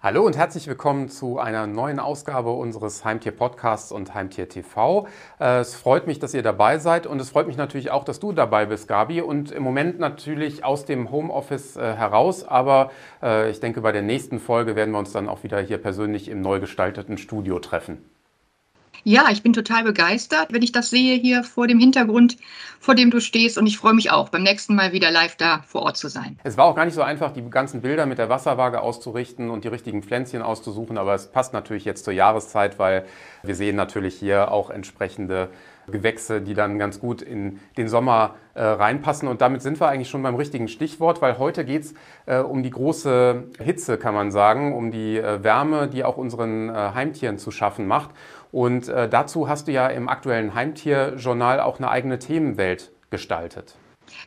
Hallo und herzlich willkommen zu einer neuen Ausgabe unseres Heimtier Podcasts und Heimtier TV. Äh, es freut mich, dass ihr dabei seid und es freut mich natürlich auch, dass du dabei bist, Gabi. Und im Moment natürlich aus dem Homeoffice äh, heraus, aber äh, ich denke, bei der nächsten Folge werden wir uns dann auch wieder hier persönlich im neu gestalteten Studio treffen. Ja, ich bin total begeistert, wenn ich das sehe hier vor dem Hintergrund, vor dem du stehst. Und ich freue mich auch, beim nächsten Mal wieder live da vor Ort zu sein. Es war auch gar nicht so einfach, die ganzen Bilder mit der Wasserwaage auszurichten und die richtigen Pflänzchen auszusuchen. Aber es passt natürlich jetzt zur Jahreszeit, weil wir sehen natürlich hier auch entsprechende Gewächse, die dann ganz gut in den Sommer äh, reinpassen. Und damit sind wir eigentlich schon beim richtigen Stichwort, weil heute geht es äh, um die große Hitze, kann man sagen, um die äh, Wärme, die auch unseren äh, Heimtieren zu schaffen macht. Und äh, dazu hast du ja im aktuellen Heimtierjournal auch eine eigene Themenwelt gestaltet.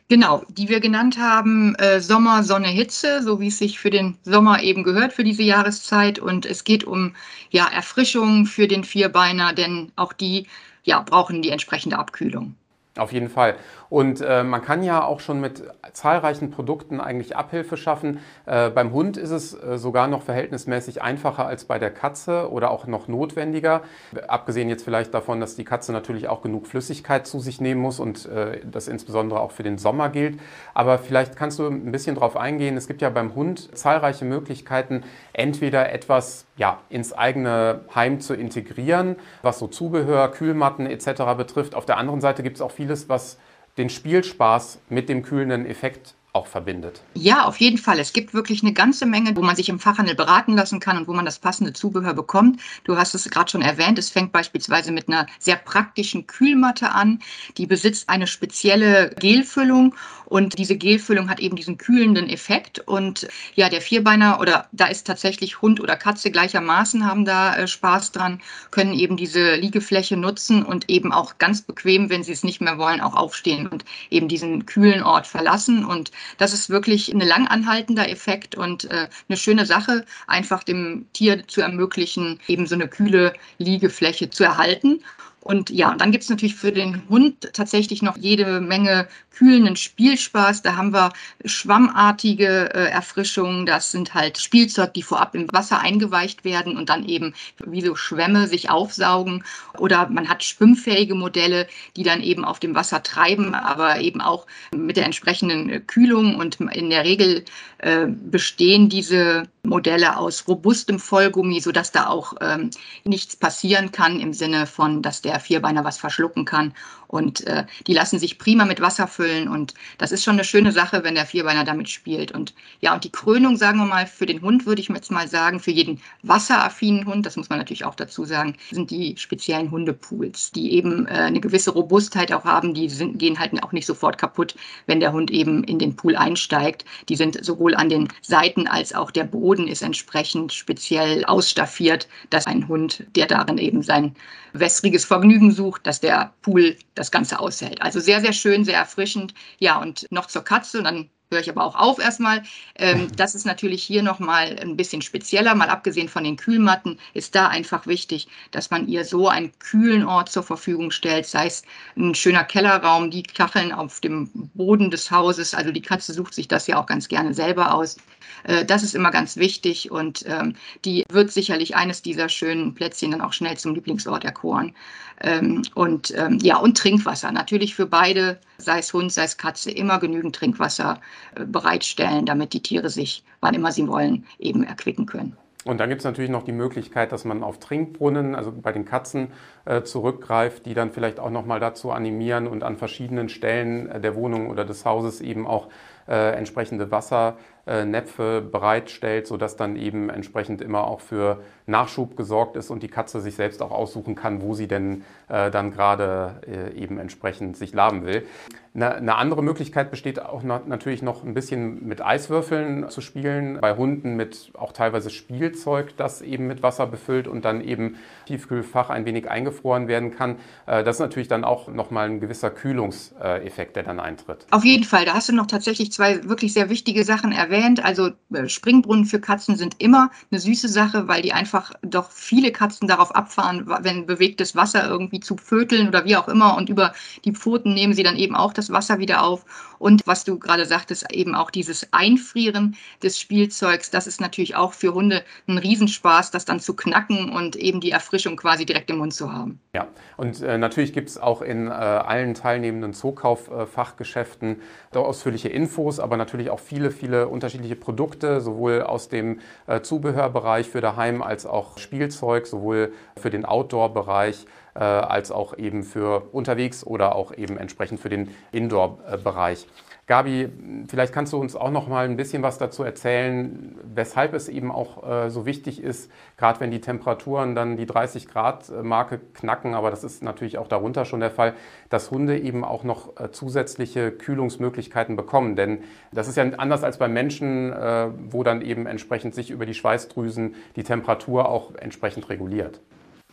Genau, die wir genannt haben äh, Sommer, Sonne, Hitze, so wie es sich für den Sommer eben gehört für diese Jahreszeit. Und es geht um ja, Erfrischung für den Vierbeiner, denn auch die ja, brauchen die entsprechende Abkühlung. Auf jeden Fall. Und äh, man kann ja auch schon mit zahlreichen Produkten eigentlich Abhilfe schaffen. Äh, beim Hund ist es äh, sogar noch verhältnismäßig einfacher als bei der Katze oder auch noch notwendiger. Abgesehen jetzt vielleicht davon, dass die Katze natürlich auch genug Flüssigkeit zu sich nehmen muss und äh, das insbesondere auch für den Sommer gilt. Aber vielleicht kannst du ein bisschen darauf eingehen. Es gibt ja beim Hund zahlreiche Möglichkeiten, entweder etwas ja, ins eigene Heim zu integrieren, was so Zubehör, Kühlmatten etc. betrifft. Auf der anderen Seite gibt es auch vieles, was den Spielspaß mit dem kühlenden Effekt auch verbindet. Ja, auf jeden Fall. Es gibt wirklich eine ganze Menge, wo man sich im Fachhandel beraten lassen kann und wo man das passende Zubehör bekommt. Du hast es gerade schon erwähnt. Es fängt beispielsweise mit einer sehr praktischen Kühlmatte an. Die besitzt eine spezielle Gelfüllung und diese Gelfüllung hat eben diesen kühlenden Effekt. Und ja, der Vierbeiner oder da ist tatsächlich Hund oder Katze gleichermaßen haben da äh, Spaß dran, können eben diese Liegefläche nutzen und eben auch ganz bequem, wenn sie es nicht mehr wollen, auch aufstehen und eben diesen kühlen Ort verlassen. Und das ist wirklich ein langanhaltender Effekt und äh, eine schöne Sache, einfach dem Tier zu ermöglichen, eben so eine kühle Liegefläche zu erhalten. Und ja, und dann gibt es natürlich für den Hund tatsächlich noch jede Menge kühlenden Spielspaß. Da haben wir schwammartige äh, Erfrischungen. Das sind halt Spielzeug, die vorab im Wasser eingeweicht werden und dann eben wie so Schwämme sich aufsaugen. Oder man hat schwimmfähige Modelle, die dann eben auf dem Wasser treiben, aber eben auch mit der entsprechenden Kühlung. Und in der Regel äh, bestehen diese Modelle aus robustem Vollgummi, sodass da auch ähm, nichts passieren kann im Sinne von, dass der Vierbeiner was verschlucken kann. Und äh, die lassen sich prima mit Wasser füllen. Und das ist schon eine schöne Sache, wenn der Vierbeiner damit spielt. Und ja, und die Krönung, sagen wir mal, für den Hund würde ich jetzt mal sagen, für jeden wasseraffinen Hund, das muss man natürlich auch dazu sagen, sind die speziellen Hundepools, die eben äh, eine gewisse Robustheit auch haben. Die sind, gehen halt auch nicht sofort kaputt, wenn der Hund eben in den Pool einsteigt. Die sind sowohl an den Seiten als auch der Boden ist entsprechend speziell ausstaffiert, dass ein Hund, der darin eben sein wässriges Vergnügen sucht, dass der Pool das Ganze aushält. Also sehr, sehr schön, sehr erfrischend. Ja, und noch zur Katze, und dann höre ich aber auch auf erstmal. Ähm, das ist natürlich hier nochmal ein bisschen spezieller. Mal abgesehen von den Kühlmatten ist da einfach wichtig, dass man ihr so einen kühlen Ort zur Verfügung stellt, sei es ein schöner Kellerraum, die Kacheln auf dem Boden des Hauses. Also die Katze sucht sich das ja auch ganz gerne selber aus. Äh, das ist immer ganz wichtig und ähm, die wird sicherlich eines dieser schönen Plätzchen dann auch schnell zum Lieblingsort erkoren. Ähm, und ähm, ja, und Trinkwasser. Natürlich für beide, sei es Hund, sei es Katze, immer genügend Trinkwasser äh, bereitstellen, damit die Tiere sich, wann immer sie wollen, eben erquicken können. Und dann gibt es natürlich noch die Möglichkeit, dass man auf Trinkbrunnen, also bei den Katzen, äh, zurückgreift, die dann vielleicht auch nochmal dazu animieren und an verschiedenen Stellen äh, der Wohnung oder des Hauses eben auch äh, entsprechende Wassernäpfe bereitstellt, sodass dann eben entsprechend immer auch für Nachschub gesorgt ist und die Katze sich selbst auch aussuchen kann, wo sie denn äh, dann gerade äh, eben entsprechend sich laben will. Eine, andere Möglichkeit besteht auch natürlich noch ein bisschen mit Eiswürfeln zu spielen, bei Hunden mit auch teilweise Spielzeug, das eben mit Wasser befüllt und dann eben Tiefkühlfach ein wenig eingefroren werden kann. Äh, das ist natürlich dann auch nochmal ein gewisser Kühlungseffekt, der dann eintritt. Auf jeden Fall, da hast du noch tatsächlich zwei wirklich sehr wichtige Sachen erwähnt. Also äh, Springbrunnen für Katzen sind immer eine süße Sache, weil die einfach doch viele Katzen darauf abfahren, wenn bewegtes Wasser irgendwie zu pföteln oder wie auch immer. Und über die Pfoten nehmen sie dann eben auch das Wasser wieder auf. Und was du gerade sagtest, eben auch dieses Einfrieren des Spielzeugs, das ist natürlich auch für Hunde ein Riesenspaß, das dann zu knacken und eben die Erfrischung quasi direkt im Mund zu haben. Ja, und äh, natürlich gibt es auch in äh, allen teilnehmenden Zookauffachgeschäften äh, ausführliche Infos, aber natürlich auch viele, viele unterschiedliche Produkte, sowohl aus dem äh, Zubehörbereich für daheim als auch Spielzeug, sowohl für den Outdoor-Bereich äh, als auch eben für unterwegs oder auch eben entsprechend für den Indoor-Bereich. Gabi, vielleicht kannst du uns auch noch mal ein bisschen was dazu erzählen, weshalb es eben auch äh, so wichtig ist, gerade wenn die Temperaturen dann die 30 Grad Marke knacken, aber das ist natürlich auch darunter schon der Fall, dass Hunde eben auch noch äh, zusätzliche Kühlungsmöglichkeiten bekommen. Denn das ist ja anders als beim Menschen, äh, wo dann eben entsprechend sich über die Schweißdrüsen die Temperatur auch entsprechend reguliert.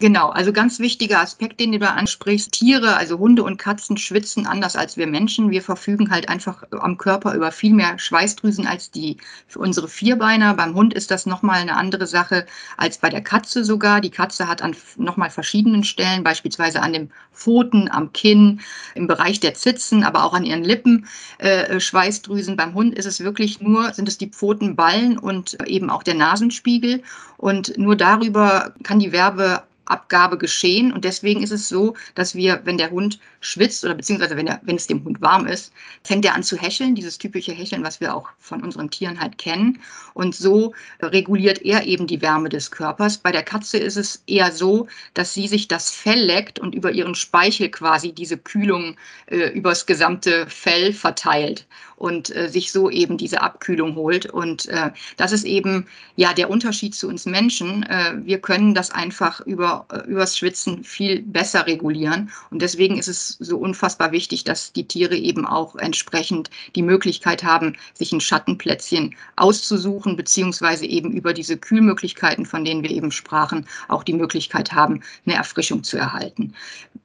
Genau, also ganz wichtiger Aspekt, den du da ansprichst. Tiere, also Hunde und Katzen schwitzen anders als wir Menschen. Wir verfügen halt einfach am Körper über viel mehr Schweißdrüsen als die für unsere Vierbeiner. Beim Hund ist das nochmal eine andere Sache als bei der Katze sogar. Die Katze hat an nochmal verschiedenen Stellen, beispielsweise an den Pfoten, am Kinn, im Bereich der Zitzen, aber auch an ihren Lippen äh, Schweißdrüsen. Beim Hund ist es wirklich nur, sind es die Pfotenballen und eben auch der Nasenspiegel. Und nur darüber kann die Werbe Abgabe geschehen. Und deswegen ist es so, dass wir, wenn der Hund schwitzt oder beziehungsweise wenn, er, wenn es dem Hund warm ist, fängt er an zu hecheln, dieses typische Hecheln, was wir auch von unseren Tieren halt kennen. Und so reguliert er eben die Wärme des Körpers. Bei der Katze ist es eher so, dass sie sich das Fell leckt und über ihren Speichel quasi diese Kühlung äh, übers gesamte Fell verteilt und äh, sich so eben diese Abkühlung holt. Und äh, das ist eben ja der Unterschied zu uns Menschen. Äh, wir können das einfach über, äh, übers Schwitzen viel besser regulieren. Und deswegen ist es so unfassbar wichtig, dass die Tiere eben auch entsprechend die Möglichkeit haben, sich ein Schattenplätzchen auszusuchen, beziehungsweise eben über diese Kühlmöglichkeiten, von denen wir eben sprachen, auch die Möglichkeit haben, eine Erfrischung zu erhalten.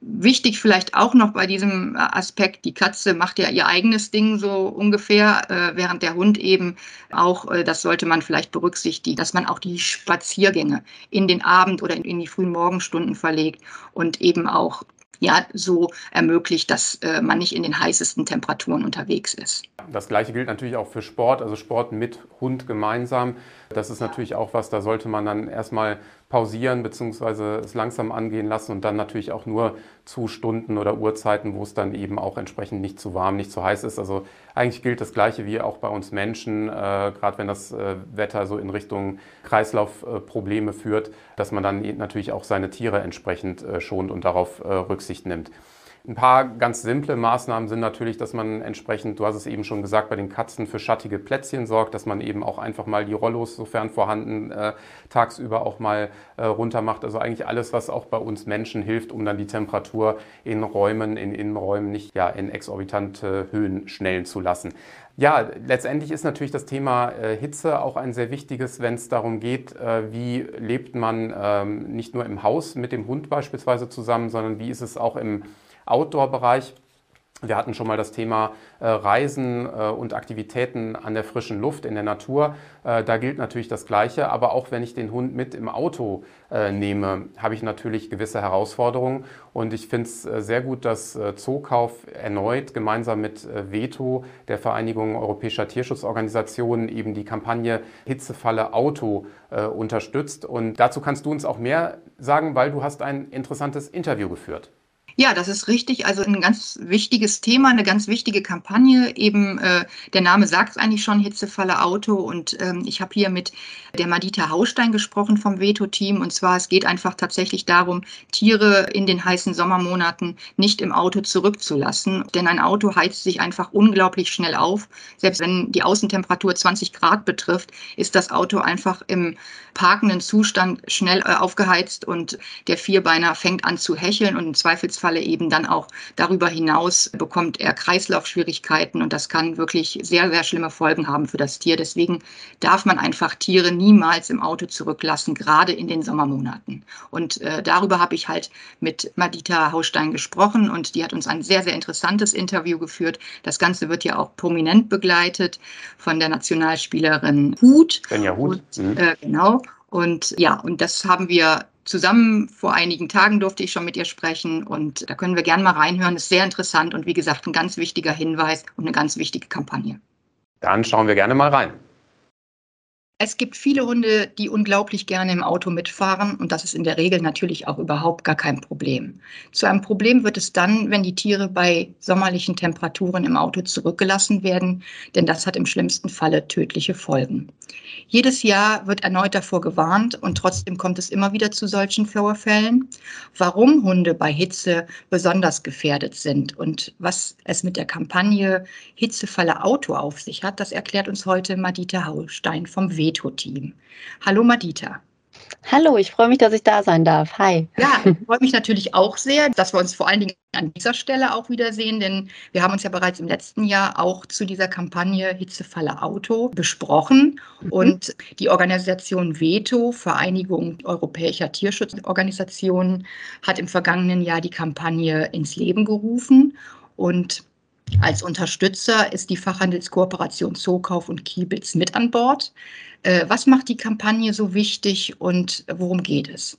Wichtig vielleicht auch noch bei diesem Aspekt, die Katze macht ja ihr eigenes Ding so ungefähr, äh, während der Hund eben auch, äh, das sollte man vielleicht berücksichtigen, dass man auch die Spaziergänge in den Abend oder in die frühen Morgenstunden verlegt und eben auch ja, so ermöglicht, dass äh, man nicht in den heißesten Temperaturen unterwegs ist. Das gleiche gilt natürlich auch für Sport, also Sport mit Hund gemeinsam. Das ist natürlich auch was, da sollte man dann erstmal pausieren bzw. es langsam angehen lassen und dann natürlich auch nur zu Stunden oder Uhrzeiten, wo es dann eben auch entsprechend nicht zu warm, nicht zu heiß ist. Also eigentlich gilt das Gleiche wie auch bei uns Menschen, äh, gerade wenn das äh, Wetter so in Richtung Kreislaufprobleme führt, dass man dann natürlich auch seine Tiere entsprechend äh, schont und darauf äh, Rücksicht nimmt. Ein paar ganz simple Maßnahmen sind natürlich, dass man entsprechend, du hast es eben schon gesagt, bei den Katzen für schattige Plätzchen sorgt, dass man eben auch einfach mal die Rollos, sofern vorhanden, äh, tagsüber auch mal äh, runter macht. Also eigentlich alles, was auch bei uns Menschen hilft, um dann die Temperatur in Räumen, in Innenräumen nicht ja, in exorbitante Höhen schnellen zu lassen. Ja, letztendlich ist natürlich das Thema äh, Hitze auch ein sehr wichtiges, wenn es darum geht, äh, wie lebt man ähm, nicht nur im Haus mit dem Hund beispielsweise zusammen, sondern wie ist es auch im Outdoor-Bereich. Wir hatten schon mal das Thema äh, Reisen äh, und Aktivitäten an der frischen Luft in der Natur. Äh, da gilt natürlich das Gleiche. Aber auch wenn ich den Hund mit im Auto nehme, habe ich natürlich gewisse Herausforderungen. Und ich finde es sehr gut, dass Zookauf erneut gemeinsam mit Veto, der Vereinigung Europäischer Tierschutzorganisationen, eben die Kampagne Hitzefalle Auto unterstützt. Und dazu kannst du uns auch mehr sagen, weil du hast ein interessantes Interview geführt. Ja, das ist richtig. Also ein ganz wichtiges Thema, eine ganz wichtige Kampagne. Eben äh, der Name sagt es eigentlich schon, Hitzefalle Auto. Und ähm, ich habe hier mit der Madita Haustein gesprochen vom Veto-Team. Und zwar, es geht einfach tatsächlich darum, Tiere in den heißen Sommermonaten nicht im Auto zurückzulassen. Denn ein Auto heizt sich einfach unglaublich schnell auf. Selbst wenn die Außentemperatur 20 Grad betrifft, ist das Auto einfach im parkenden Zustand schnell äh, aufgeheizt und der Vierbeiner fängt an zu hecheln und im Zweifelsfall Falle eben dann auch darüber hinaus bekommt er Kreislaufschwierigkeiten und das kann wirklich sehr, sehr schlimme Folgen haben für das Tier. Deswegen darf man einfach Tiere niemals im Auto zurücklassen, gerade in den Sommermonaten. Und äh, darüber habe ich halt mit Madita Haustein gesprochen und die hat uns ein sehr, sehr interessantes Interview geführt. Das Ganze wird ja auch prominent begleitet von der Nationalspielerin Hut. Svenja Hut. Und, mhm. äh, genau. Und ja, und das haben wir zusammen vor einigen Tagen durfte ich schon mit ihr sprechen und da können wir gerne mal reinhören. Ist sehr interessant und wie gesagt, ein ganz wichtiger Hinweis und eine ganz wichtige Kampagne. Dann schauen wir gerne mal rein. Es gibt viele Hunde, die unglaublich gerne im Auto mitfahren und das ist in der Regel natürlich auch überhaupt gar kein Problem. Zu einem Problem wird es dann, wenn die Tiere bei sommerlichen Temperaturen im Auto zurückgelassen werden, denn das hat im schlimmsten Falle tödliche Folgen. Jedes Jahr wird erneut davor gewarnt und trotzdem kommt es immer wieder zu solchen Vorfällen. Warum Hunde bei Hitze besonders gefährdet sind und was es mit der Kampagne Hitzefalle Auto auf sich hat, das erklärt uns heute Madita Haustein vom W Veto-Team. Hallo Madita. Hallo, ich freue mich, dass ich da sein darf. Hi. Ja, ich freue mich natürlich auch sehr, dass wir uns vor allen Dingen an dieser Stelle auch wiedersehen, denn wir haben uns ja bereits im letzten Jahr auch zu dieser Kampagne Hitzefalle Auto besprochen. Mhm. Und die Organisation Veto, Vereinigung europäischer Tierschutzorganisationen, hat im vergangenen Jahr die Kampagne ins Leben gerufen. Und als Unterstützer ist die Fachhandelskooperation Zookauf und Kiebitz mit an Bord. Äh, was macht die Kampagne so wichtig und worum geht es?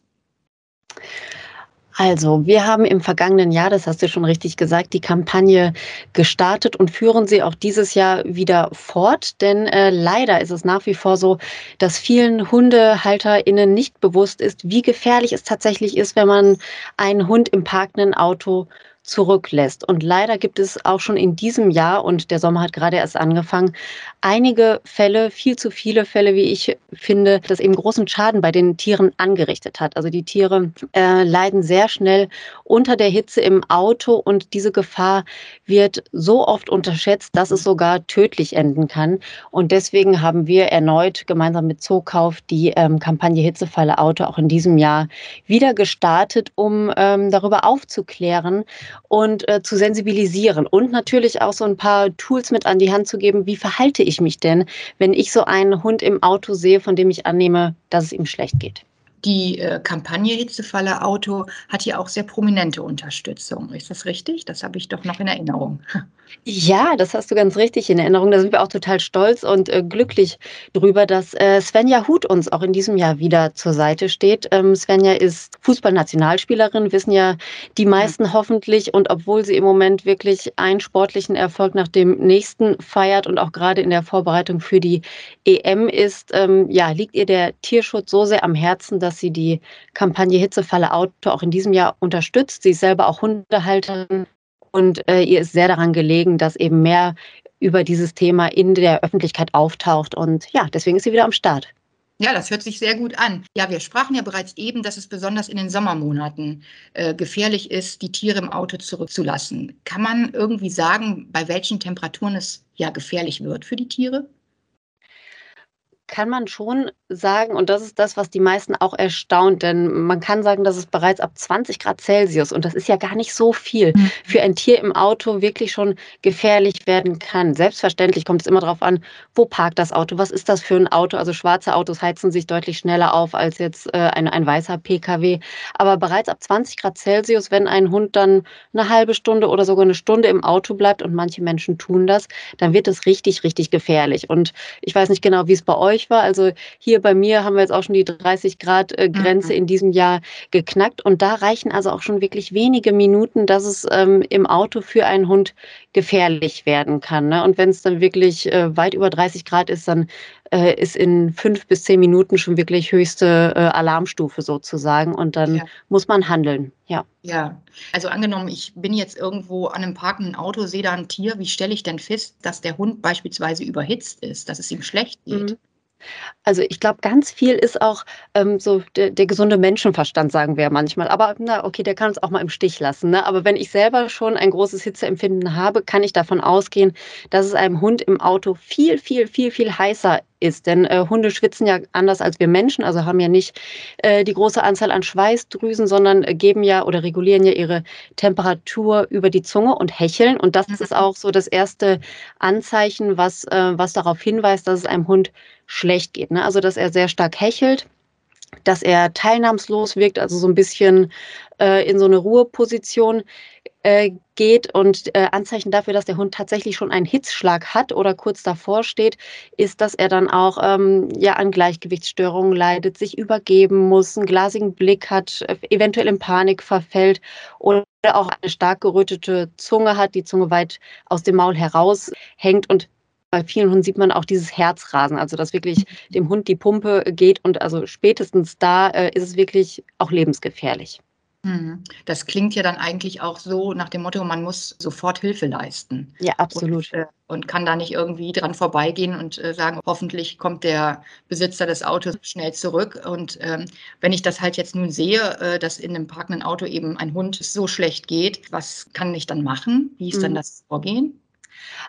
Also, wir haben im vergangenen Jahr, das hast du schon richtig gesagt, die Kampagne gestartet und führen sie auch dieses Jahr wieder fort. Denn äh, leider ist es nach wie vor so, dass vielen HundehalterInnen nicht bewusst ist, wie gefährlich es tatsächlich ist, wenn man einen Hund im parkenden Auto zurücklässt. Und leider gibt es auch schon in diesem Jahr, und der Sommer hat gerade erst angefangen, einige Fälle, viel zu viele Fälle, wie ich finde, das eben großen Schaden bei den Tieren angerichtet hat. Also die Tiere äh, leiden sehr schnell unter der Hitze im Auto und diese Gefahr wird so oft unterschätzt, dass es sogar tödlich enden kann. Und deswegen haben wir erneut gemeinsam mit Zookauf die ähm, Kampagne Hitzefalle Auto auch in diesem Jahr wieder gestartet, um ähm, darüber aufzuklären und äh, zu sensibilisieren und natürlich auch so ein paar Tools mit an die Hand zu geben, wie verhalte ich mich denn, wenn ich so einen Hund im Auto sehe, von dem ich annehme, dass es ihm schlecht geht. Die äh, Kampagne Hitzefalle Auto hat ja auch sehr prominente Unterstützung. Ist das richtig? Das habe ich doch noch in Erinnerung. Ja, das hast du ganz richtig in Erinnerung. Da sind wir auch total stolz und äh, glücklich drüber, dass äh, Svenja Huth uns auch in diesem Jahr wieder zur Seite steht. Ähm, Svenja ist Fußballnationalspielerin, wissen ja die meisten mhm. hoffentlich. Und obwohl sie im Moment wirklich einen sportlichen Erfolg nach dem nächsten feiert und auch gerade in der Vorbereitung für die EM ist, ähm, ja, liegt ihr der Tierschutz so sehr am Herzen, dass sie die Kampagne Hitzefalle Auto auch in diesem Jahr unterstützt. Sie ist selber auch Hundehalterin und äh, ihr ist sehr daran gelegen, dass eben mehr über dieses Thema in der Öffentlichkeit auftaucht. Und ja, deswegen ist sie wieder am Start. Ja, das hört sich sehr gut an. Ja, wir sprachen ja bereits eben, dass es besonders in den Sommermonaten äh, gefährlich ist, die Tiere im Auto zurückzulassen. Kann man irgendwie sagen, bei welchen Temperaturen es ja gefährlich wird für die Tiere? Kann man schon sagen, und das ist das, was die meisten auch erstaunt, denn man kann sagen, dass es bereits ab 20 Grad Celsius, und das ist ja gar nicht so viel, mhm. für ein Tier im Auto wirklich schon gefährlich werden kann. Selbstverständlich kommt es immer darauf an, wo parkt das Auto, was ist das für ein Auto. Also schwarze Autos heizen sich deutlich schneller auf als jetzt äh, ein, ein weißer Pkw. Aber bereits ab 20 Grad Celsius, wenn ein Hund dann eine halbe Stunde oder sogar eine Stunde im Auto bleibt, und manche Menschen tun das, dann wird es richtig, richtig gefährlich. Und ich weiß nicht genau, wie es bei euch euch war. Also hier bei mir haben wir jetzt auch schon die 30 Grad äh, Grenze mhm. in diesem Jahr geknackt. Und da reichen also auch schon wirklich wenige Minuten, dass es ähm, im Auto für einen Hund gefährlich werden kann. Ne? Und wenn es dann wirklich äh, weit über 30 Grad ist, dann äh, ist in fünf bis zehn Minuten schon wirklich höchste äh, Alarmstufe sozusagen. Und dann ja. muss man handeln. Ja. Ja, also angenommen, ich bin jetzt irgendwo an einem parkenden Auto, sehe da ein Tier. Wie stelle ich denn fest, dass der Hund beispielsweise überhitzt ist, dass es ihm schlecht geht? Mhm. Also ich glaube, ganz viel ist auch ähm, so der, der, gesunde Menschenverstand, sagen wir ja manchmal. Aber na, okay, der kann uns auch mal im Stich lassen. Ne? Aber wenn ich selber schon ein großes Hitzeempfinden habe, kann ich davon ausgehen, dass es einem Hund im Auto viel, viel, viel, viel heißer ist. Denn äh, Hunde schwitzen ja anders als wir Menschen, also haben ja nicht äh, die große Anzahl an Schweißdrüsen, sondern äh, geben ja oder regulieren ja ihre Temperatur über die Zunge und hecheln. Und das mhm. ist auch so das erste Anzeichen, was, äh, was darauf hinweist, dass es einem Hund schlecht geht. Ne? Also dass er sehr stark hechelt dass er teilnahmslos wirkt, also so ein bisschen äh, in so eine Ruheposition äh, geht. Und äh, Anzeichen dafür, dass der Hund tatsächlich schon einen Hitzschlag hat oder kurz davor steht, ist, dass er dann auch ähm, ja an Gleichgewichtsstörungen leidet, sich übergeben muss, einen glasigen Blick hat, eventuell in Panik verfällt oder auch eine stark gerötete Zunge hat, die Zunge weit aus dem Maul heraushängt und bei vielen Hunden sieht man auch dieses Herzrasen, also dass wirklich dem Hund die Pumpe geht und also spätestens da äh, ist es wirklich auch lebensgefährlich. Mhm. Das klingt ja dann eigentlich auch so nach dem Motto, man muss sofort Hilfe leisten. Ja, absolut. Und, äh, und kann da nicht irgendwie dran vorbeigehen und äh, sagen, hoffentlich kommt der Besitzer des Autos schnell zurück. Und ähm, wenn ich das halt jetzt nun sehe, äh, dass in einem parkenden Auto eben ein Hund so schlecht geht, was kann ich dann machen? Wie ist mhm. dann das Vorgehen?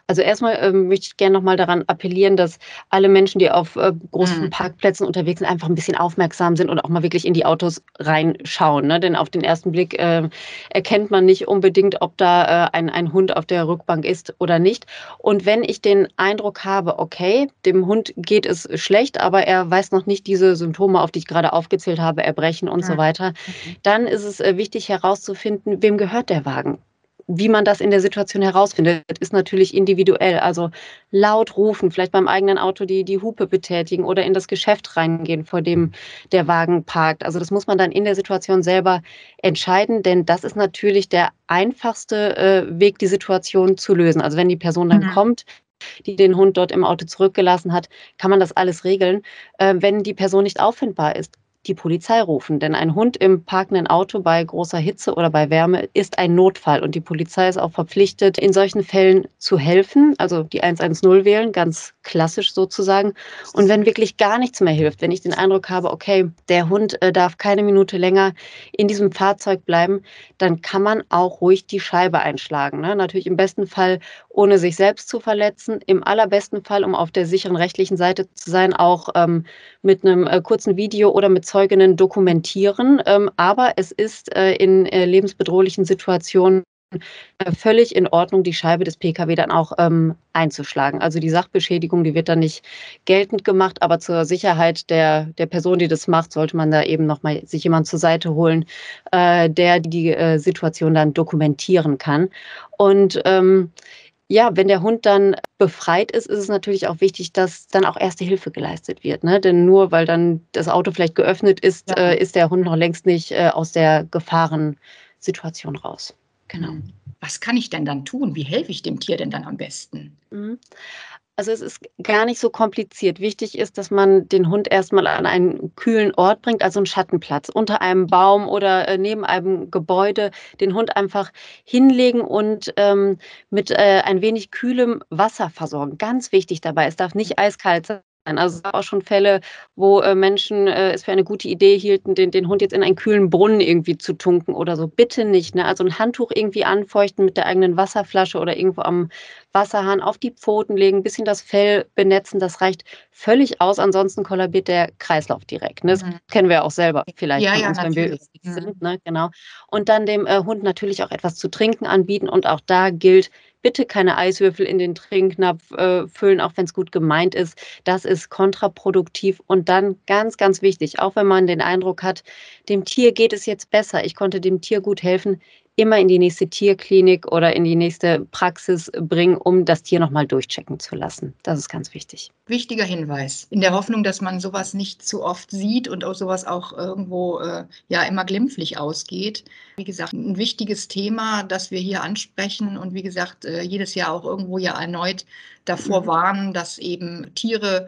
Also erstmal ähm, möchte ich gerne nochmal daran appellieren, dass alle Menschen, die auf äh, großen mhm. Parkplätzen unterwegs sind, einfach ein bisschen aufmerksam sind und auch mal wirklich in die Autos reinschauen. Ne? Denn auf den ersten Blick äh, erkennt man nicht unbedingt, ob da äh, ein, ein Hund auf der Rückbank ist oder nicht. Und wenn ich den Eindruck habe, okay, dem Hund geht es schlecht, aber er weiß noch nicht diese Symptome, auf die ich gerade aufgezählt habe, Erbrechen und mhm. so weiter, mhm. dann ist es äh, wichtig herauszufinden, wem gehört der Wagen wie man das in der Situation herausfindet, ist natürlich individuell. Also laut rufen, vielleicht beim eigenen Auto die, die Hupe betätigen oder in das Geschäft reingehen, vor dem der Wagen parkt. Also das muss man dann in der Situation selber entscheiden, denn das ist natürlich der einfachste äh, Weg, die Situation zu lösen. Also wenn die Person dann mhm. kommt, die den Hund dort im Auto zurückgelassen hat, kann man das alles regeln. Äh, wenn die Person nicht auffindbar ist, die Polizei rufen. Denn ein Hund im parkenden Auto bei großer Hitze oder bei Wärme ist ein Notfall. Und die Polizei ist auch verpflichtet, in solchen Fällen zu helfen. Also die 110 wählen, ganz klassisch sozusagen. Und wenn wirklich gar nichts mehr hilft, wenn ich den Eindruck habe, okay, der Hund äh, darf keine Minute länger in diesem Fahrzeug bleiben, dann kann man auch ruhig die Scheibe einschlagen. Ne? Natürlich im besten Fall, ohne sich selbst zu verletzen. Im allerbesten Fall, um auf der sicheren rechtlichen Seite zu sein, auch ähm, mit einem äh, kurzen Video oder mit Zeuginnen dokumentieren. Ähm, aber es ist äh, in äh, lebensbedrohlichen Situationen äh, völlig in Ordnung, die Scheibe des Pkw dann auch ähm, einzuschlagen. Also die Sachbeschädigung, die wird dann nicht geltend gemacht, aber zur Sicherheit der, der Person, die das macht, sollte man da eben nochmal sich jemand zur Seite holen, äh, der die äh, Situation dann dokumentieren kann. Und ähm, ja, wenn der Hund dann befreit ist, ist es natürlich auch wichtig, dass dann auch erste Hilfe geleistet wird. Ne? Denn nur weil dann das Auto vielleicht geöffnet ist, ja. äh, ist der Hund noch längst nicht äh, aus der Gefahrensituation raus. Genau. Was kann ich denn dann tun? Wie helfe ich dem Tier denn dann am besten? Mhm. Also es ist gar nicht so kompliziert. Wichtig ist, dass man den Hund erstmal an einen kühlen Ort bringt, also einen Schattenplatz, unter einem Baum oder äh, neben einem Gebäude, den Hund einfach hinlegen und ähm, mit äh, ein wenig kühlem Wasser versorgen. Ganz wichtig dabei, es darf nicht eiskalt sein. Also es gab auch schon Fälle, wo äh, Menschen äh, es für eine gute Idee hielten, den, den Hund jetzt in einen kühlen Brunnen irgendwie zu tunken oder so. Bitte nicht. Ne? Also ein Handtuch irgendwie anfeuchten mit der eigenen Wasserflasche oder irgendwo am Wasserhahn auf die Pfoten legen, ein bisschen das Fell benetzen. Das reicht völlig aus. Ansonsten kollabiert der Kreislauf direkt. Ne? Das mhm. kennen wir auch selber vielleicht ja, ja, uns, wenn wir mhm. sind. Ne? Genau. Und dann dem äh, Hund natürlich auch etwas zu trinken anbieten. Und auch da gilt, bitte keine Eiswürfel in den Trinknapf äh, füllen, auch wenn es gut gemeint ist. Das ist kontraproduktiv. Und dann ganz, ganz wichtig, auch wenn man den Eindruck hat, dem Tier geht es jetzt besser, ich konnte dem Tier gut helfen, immer in die nächste Tierklinik oder in die nächste Praxis bringen, um das Tier nochmal durchchecken zu lassen. Das ist ganz wichtig. Wichtiger Hinweis. In der Hoffnung, dass man sowas nicht zu oft sieht und auch sowas auch irgendwo äh, ja immer glimpflich ausgeht. Wie gesagt, ein wichtiges Thema, das wir hier ansprechen und wie gesagt, äh, jedes Jahr auch irgendwo ja erneut davor mhm. warnen, dass eben Tiere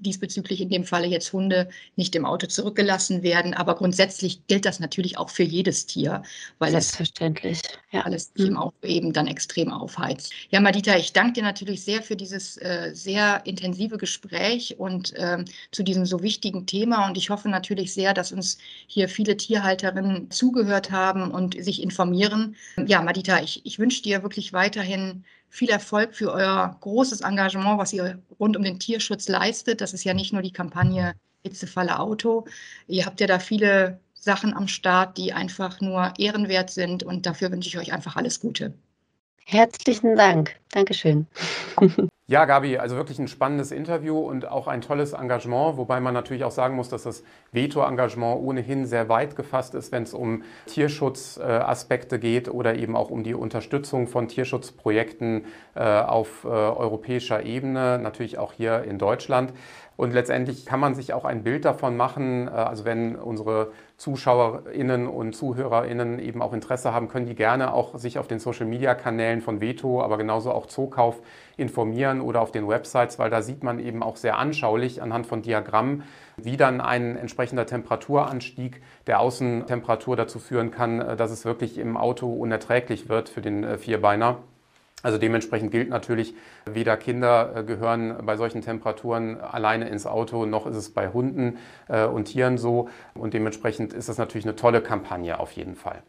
diesbezüglich in dem Falle jetzt Hunde nicht im Auto zurückgelassen werden. Aber grundsätzlich gilt das natürlich auch für jedes Tier, weil Selbstverständlich. es ja. alles sich im Auto eben dann extrem aufheizt. Ja, Madita, ich danke dir natürlich sehr für dieses äh, sehr intensive Gespräch und ähm, zu diesem so wichtigen Thema. Und ich hoffe natürlich sehr, dass uns hier viele Tierhalterinnen zugehört haben und sich informieren. Ja, Madita, ich, ich wünsche dir wirklich weiterhin viel Erfolg für euer großes Engagement, was ihr rund um den Tierschutz leistet. Das ist ja nicht nur die Kampagne Hitzefalle Auto. Ihr habt ja da viele Sachen am Start, die einfach nur ehrenwert sind und dafür wünsche ich euch einfach alles Gute. Herzlichen Dank. Dankeschön. Ja, Gabi, also wirklich ein spannendes Interview und auch ein tolles Engagement, wobei man natürlich auch sagen muss, dass das Veto-Engagement ohnehin sehr weit gefasst ist, wenn es um Tierschutzaspekte geht oder eben auch um die Unterstützung von Tierschutzprojekten äh, auf äh, europäischer Ebene, natürlich auch hier in Deutschland. Und letztendlich kann man sich auch ein Bild davon machen, äh, also wenn unsere ZuschauerInnen und ZuhörerInnen eben auch Interesse haben, können die gerne auch sich auf den Social-Media-Kanälen von Veto, aber genauso auch Zookauf informieren oder auf den Websites, weil da sieht man eben auch sehr anschaulich anhand von Diagrammen, wie dann ein entsprechender Temperaturanstieg der Außentemperatur dazu führen kann, äh, dass es wirklich im Auto unerträglich wird für den äh, Vierbeiner. Also dementsprechend gilt natürlich, weder Kinder äh, gehören bei solchen Temperaturen alleine ins Auto, noch ist es bei Hunden äh, und Tieren so. Und dementsprechend ist das natürlich eine tolle Kampagne auf jeden Fall.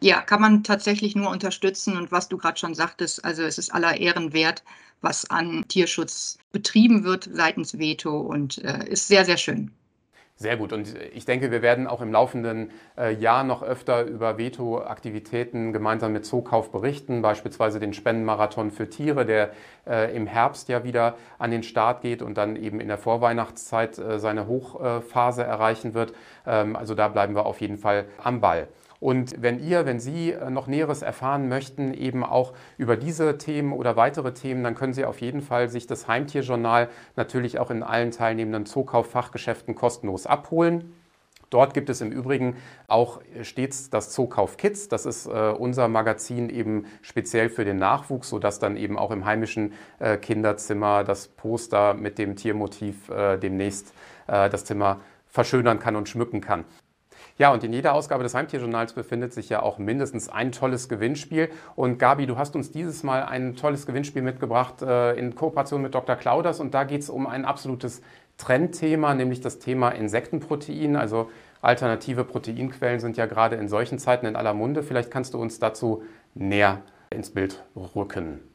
Ja, kann man tatsächlich nur unterstützen. Und was du gerade schon sagtest, also es ist aller Ehren wert, was an Tierschutz betrieben wird seitens Veto und äh, ist sehr, sehr schön. Sehr gut. Und ich denke, wir werden auch im laufenden äh, Jahr noch öfter über Veto-Aktivitäten gemeinsam mit Zookauf berichten, beispielsweise den Spendenmarathon für Tiere, der äh, im Herbst ja wieder an den Start geht und dann eben in der Vorweihnachtszeit äh, seine Hochphase erreichen wird. Ähm, also da bleiben wir auf jeden Fall am Ball. Und wenn ihr, wenn Sie äh, noch Näheres erfahren möchten, eben auch über diese Themen oder weitere Themen, dann können Sie auf jeden Fall sich das Heimtierjournal natürlich auch in allen teilnehmenden Zookauf-Fachgeschäften kostenlos abholen. Dort gibt es im Übrigen auch stets das Zookauf Kids. Das ist äh, unser Magazin eben speziell für den Nachwuchs, sodass dann eben auch im heimischen äh, Kinderzimmer das Poster mit dem Tiermotiv äh, demnächst äh, das Zimmer verschönern kann und schmücken kann. Ja, und in jeder Ausgabe des Heimtierjournals befindet sich ja auch mindestens ein tolles Gewinnspiel. Und Gabi, du hast uns dieses Mal ein tolles Gewinnspiel mitgebracht äh, in Kooperation mit Dr. Clauders. Und da geht es um ein absolutes Trendthema, nämlich das Thema Insektenprotein. Also alternative Proteinquellen sind ja gerade in solchen Zeiten in aller Munde. Vielleicht kannst du uns dazu näher ins Bild rücken.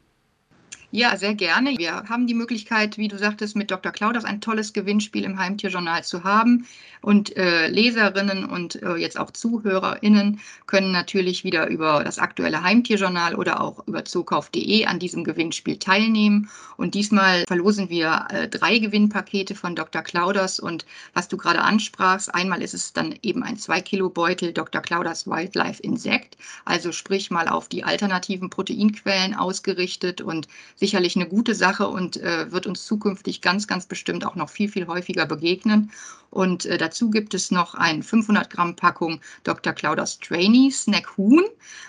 Ja, sehr gerne. Wir haben die Möglichkeit, wie du sagtest, mit Dr. Clauders ein tolles Gewinnspiel im Heimtierjournal zu haben. Und äh, Leserinnen und äh, jetzt auch ZuhörerInnen können natürlich wieder über das aktuelle Heimtierjournal oder auch über zookauf.de an diesem Gewinnspiel teilnehmen. Und diesmal verlosen wir äh, drei Gewinnpakete von Dr. Clauders. Und was du gerade ansprachst, einmal ist es dann eben ein 2-Kilo-Beutel Dr. Clauders Wildlife Insect, also sprich mal auf die alternativen Proteinquellen ausgerichtet und sicherlich eine gute Sache und äh, wird uns zukünftig ganz, ganz bestimmt auch noch viel, viel häufiger begegnen. Und äh, dazu gibt es noch eine 500 Gramm Packung Dr. Clauders Trainee Snack Huhn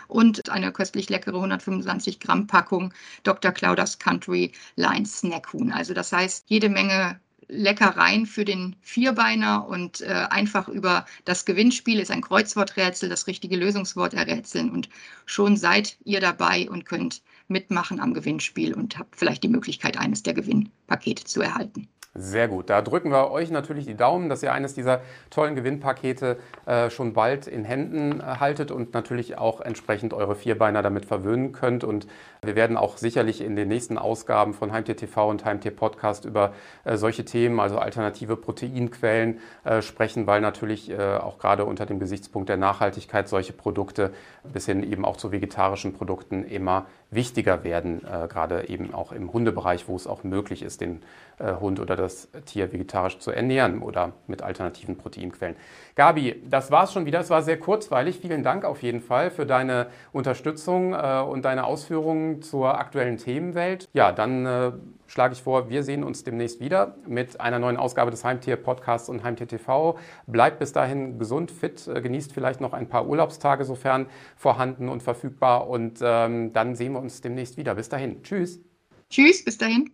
und eine köstlich leckere 125 Gramm Packung Dr. Clauders Country Line Snack Huhn. Also das heißt, jede Menge Leckereien für den Vierbeiner und äh, einfach über das Gewinnspiel ist ein Kreuzworträtsel, das richtige Lösungswort errätseln und schon seid ihr dabei und könnt mitmachen am Gewinnspiel und habt vielleicht die Möglichkeit, eines der Gewinnpakete zu erhalten. Sehr gut. Da drücken wir euch natürlich die Daumen, dass ihr eines dieser tollen Gewinnpakete äh, schon bald in Händen äh, haltet und natürlich auch entsprechend eure Vierbeiner damit verwöhnen könnt. Und wir werden auch sicherlich in den nächsten Ausgaben von Heimtier TV und Heimtier Podcast über äh, solche Themen, also alternative Proteinquellen, äh, sprechen, weil natürlich äh, auch gerade unter dem Gesichtspunkt der Nachhaltigkeit solche Produkte bis hin eben auch zu vegetarischen Produkten immer wichtiger werden, äh, gerade eben auch im Hundebereich, wo es auch möglich ist, den Hund oder das Tier vegetarisch zu ernähren oder mit alternativen Proteinquellen. Gabi, das war es schon wieder. Es war sehr kurzweilig. Vielen Dank auf jeden Fall für deine Unterstützung äh, und deine Ausführungen zur aktuellen Themenwelt. Ja, dann äh, schlage ich vor, wir sehen uns demnächst wieder mit einer neuen Ausgabe des Heimtier-Podcasts und Heimtier TV. Bleibt bis dahin gesund, fit, äh, genießt vielleicht noch ein paar Urlaubstage, sofern vorhanden und verfügbar. Und ähm, dann sehen wir uns demnächst wieder. Bis dahin. Tschüss. Tschüss, bis dahin.